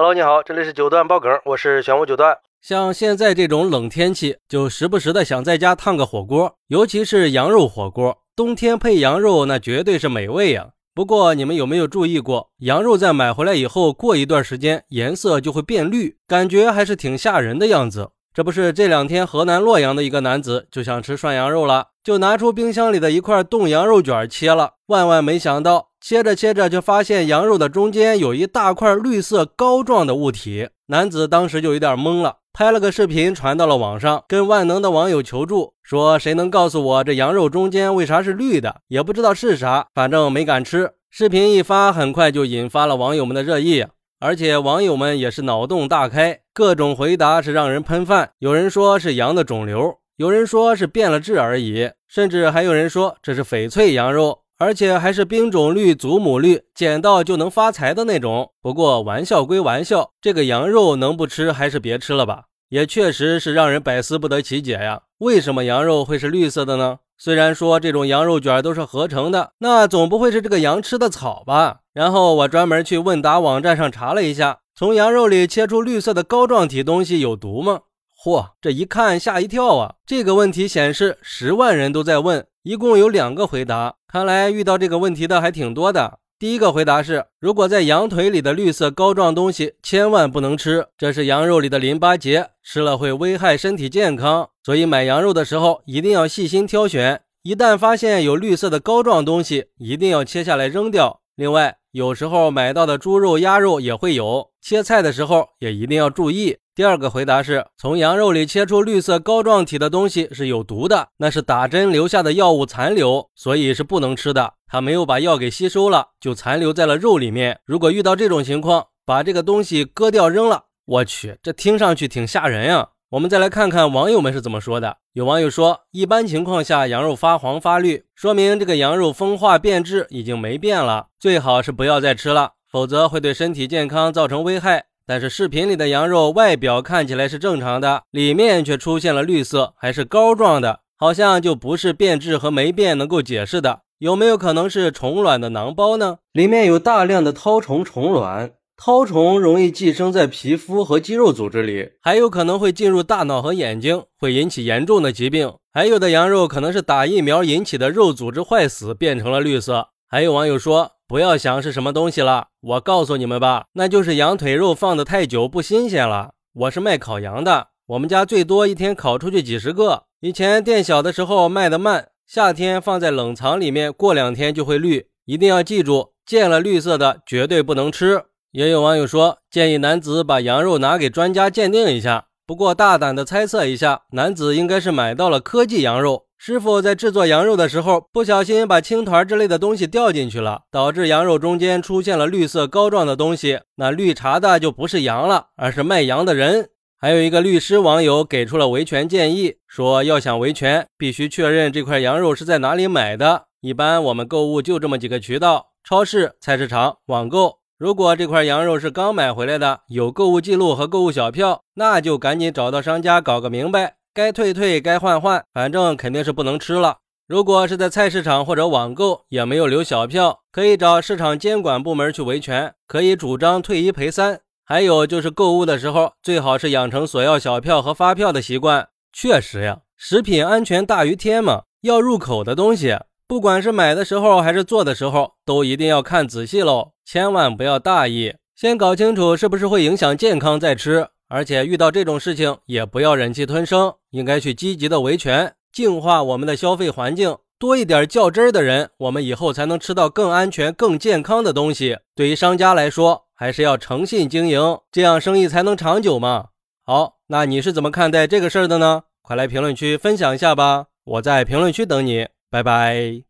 Hello，你好，这里是九段爆梗，我是玄武九段。像现在这种冷天气，就时不时的想在家烫个火锅，尤其是羊肉火锅，冬天配羊肉那绝对是美味呀。不过你们有没有注意过，羊肉在买回来以后，过一段时间颜色就会变绿，感觉还是挺吓人的样子。这不是这两天河南洛阳的一个男子就想吃涮羊肉了，就拿出冰箱里的一块冻羊肉卷切了，万万没想到，切着切着就发现羊肉的中间有一大块绿色膏状的物体。男子当时就有点懵了，拍了个视频传到了网上，跟万能的网友求助，说谁能告诉我这羊肉中间为啥是绿的？也不知道是啥，反正没敢吃。视频一发，很快就引发了网友们的热议。而且网友们也是脑洞大开，各种回答是让人喷饭。有人说是羊的肿瘤，有人说是变了质而已，甚至还有人说这是翡翠羊肉，而且还是冰种绿、祖母绿，捡到就能发财的那种。不过玩笑归玩笑，这个羊肉能不吃还是别吃了吧？也确实是让人百思不得其解呀。为什么羊肉会是绿色的呢？虽然说这种羊肉卷都是合成的，那总不会是这个羊吃的草吧？然后我专门去问答网站上查了一下，从羊肉里切出绿色的膏状体东西有毒吗？嚯，这一看吓一跳啊！这个问题显示十万人都在问，一共有两个回答，看来遇到这个问题的还挺多的。第一个回答是，如果在羊腿里的绿色膏状东西千万不能吃，这是羊肉里的淋巴结，吃了会危害身体健康，所以买羊肉的时候一定要细心挑选。一旦发现有绿色的膏状东西，一定要切下来扔掉。另外，有时候买到的猪肉、鸭肉也会有，切菜的时候也一定要注意。第二个回答是从羊肉里切出绿色膏状体的东西是有毒的，那是打针留下的药物残留，所以是不能吃的。它没有把药给吸收了，就残留在了肉里面。如果遇到这种情况，把这个东西割掉扔了。我去，这听上去挺吓人呀。我们再来看看网友们是怎么说的。有网友说，一般情况下羊肉发黄发绿，说明这个羊肉风化变质已经没变了，最好是不要再吃了，否则会对身体健康造成危害。但是视频里的羊肉外表看起来是正常的，里面却出现了绿色，还是膏状的，好像就不是变质和霉变能够解释的。有没有可能是虫卵的囊包呢？里面有大量的绦虫虫卵，绦虫容易寄生在皮肤和肌肉组织里，还有可能会进入大脑和眼睛，会引起严重的疾病。还有的羊肉可能是打疫苗引起的肉组织坏死变成了绿色。还有网友说。不要想是什么东西了，我告诉你们吧，那就是羊腿肉放的太久不新鲜了。我是卖烤羊的，我们家最多一天烤出去几十个。以前店小的时候卖的慢，夏天放在冷藏里面，过两天就会绿。一定要记住，见了绿色的绝对不能吃。也有网友说，建议男子把羊肉拿给专家鉴定一下。不过大胆的猜测一下，男子应该是买到了科技羊肉。师傅在制作羊肉的时候，不小心把青团之类的东西掉进去了，导致羊肉中间出现了绿色膏状的东西。那绿茶的就不是羊了，而是卖羊的人。还有一个律师网友给出了维权建议，说要想维权，必须确认这块羊肉是在哪里买的。一般我们购物就这么几个渠道：超市、菜市场、网购。如果这块羊肉是刚买回来的，有购物记录和购物小票，那就赶紧找到商家搞个明白。该退退，该换换，反正肯定是不能吃了。如果是在菜市场或者网购，也没有留小票，可以找市场监管部门去维权，可以主张退一赔三。还有就是购物的时候，最好是养成索要小票和发票的习惯。确实呀，食品安全大于天嘛，要入口的东西，不管是买的时候还是做的时候，都一定要看仔细喽，千万不要大意，先搞清楚是不是会影响健康再吃。而且遇到这种事情也不要忍气吞声，应该去积极的维权，净化我们的消费环境，多一点较真儿的人，我们以后才能吃到更安全、更健康的东西。对于商家来说，还是要诚信经营，这样生意才能长久嘛。好，那你是怎么看待这个事儿的呢？快来评论区分享一下吧，我在评论区等你，拜拜。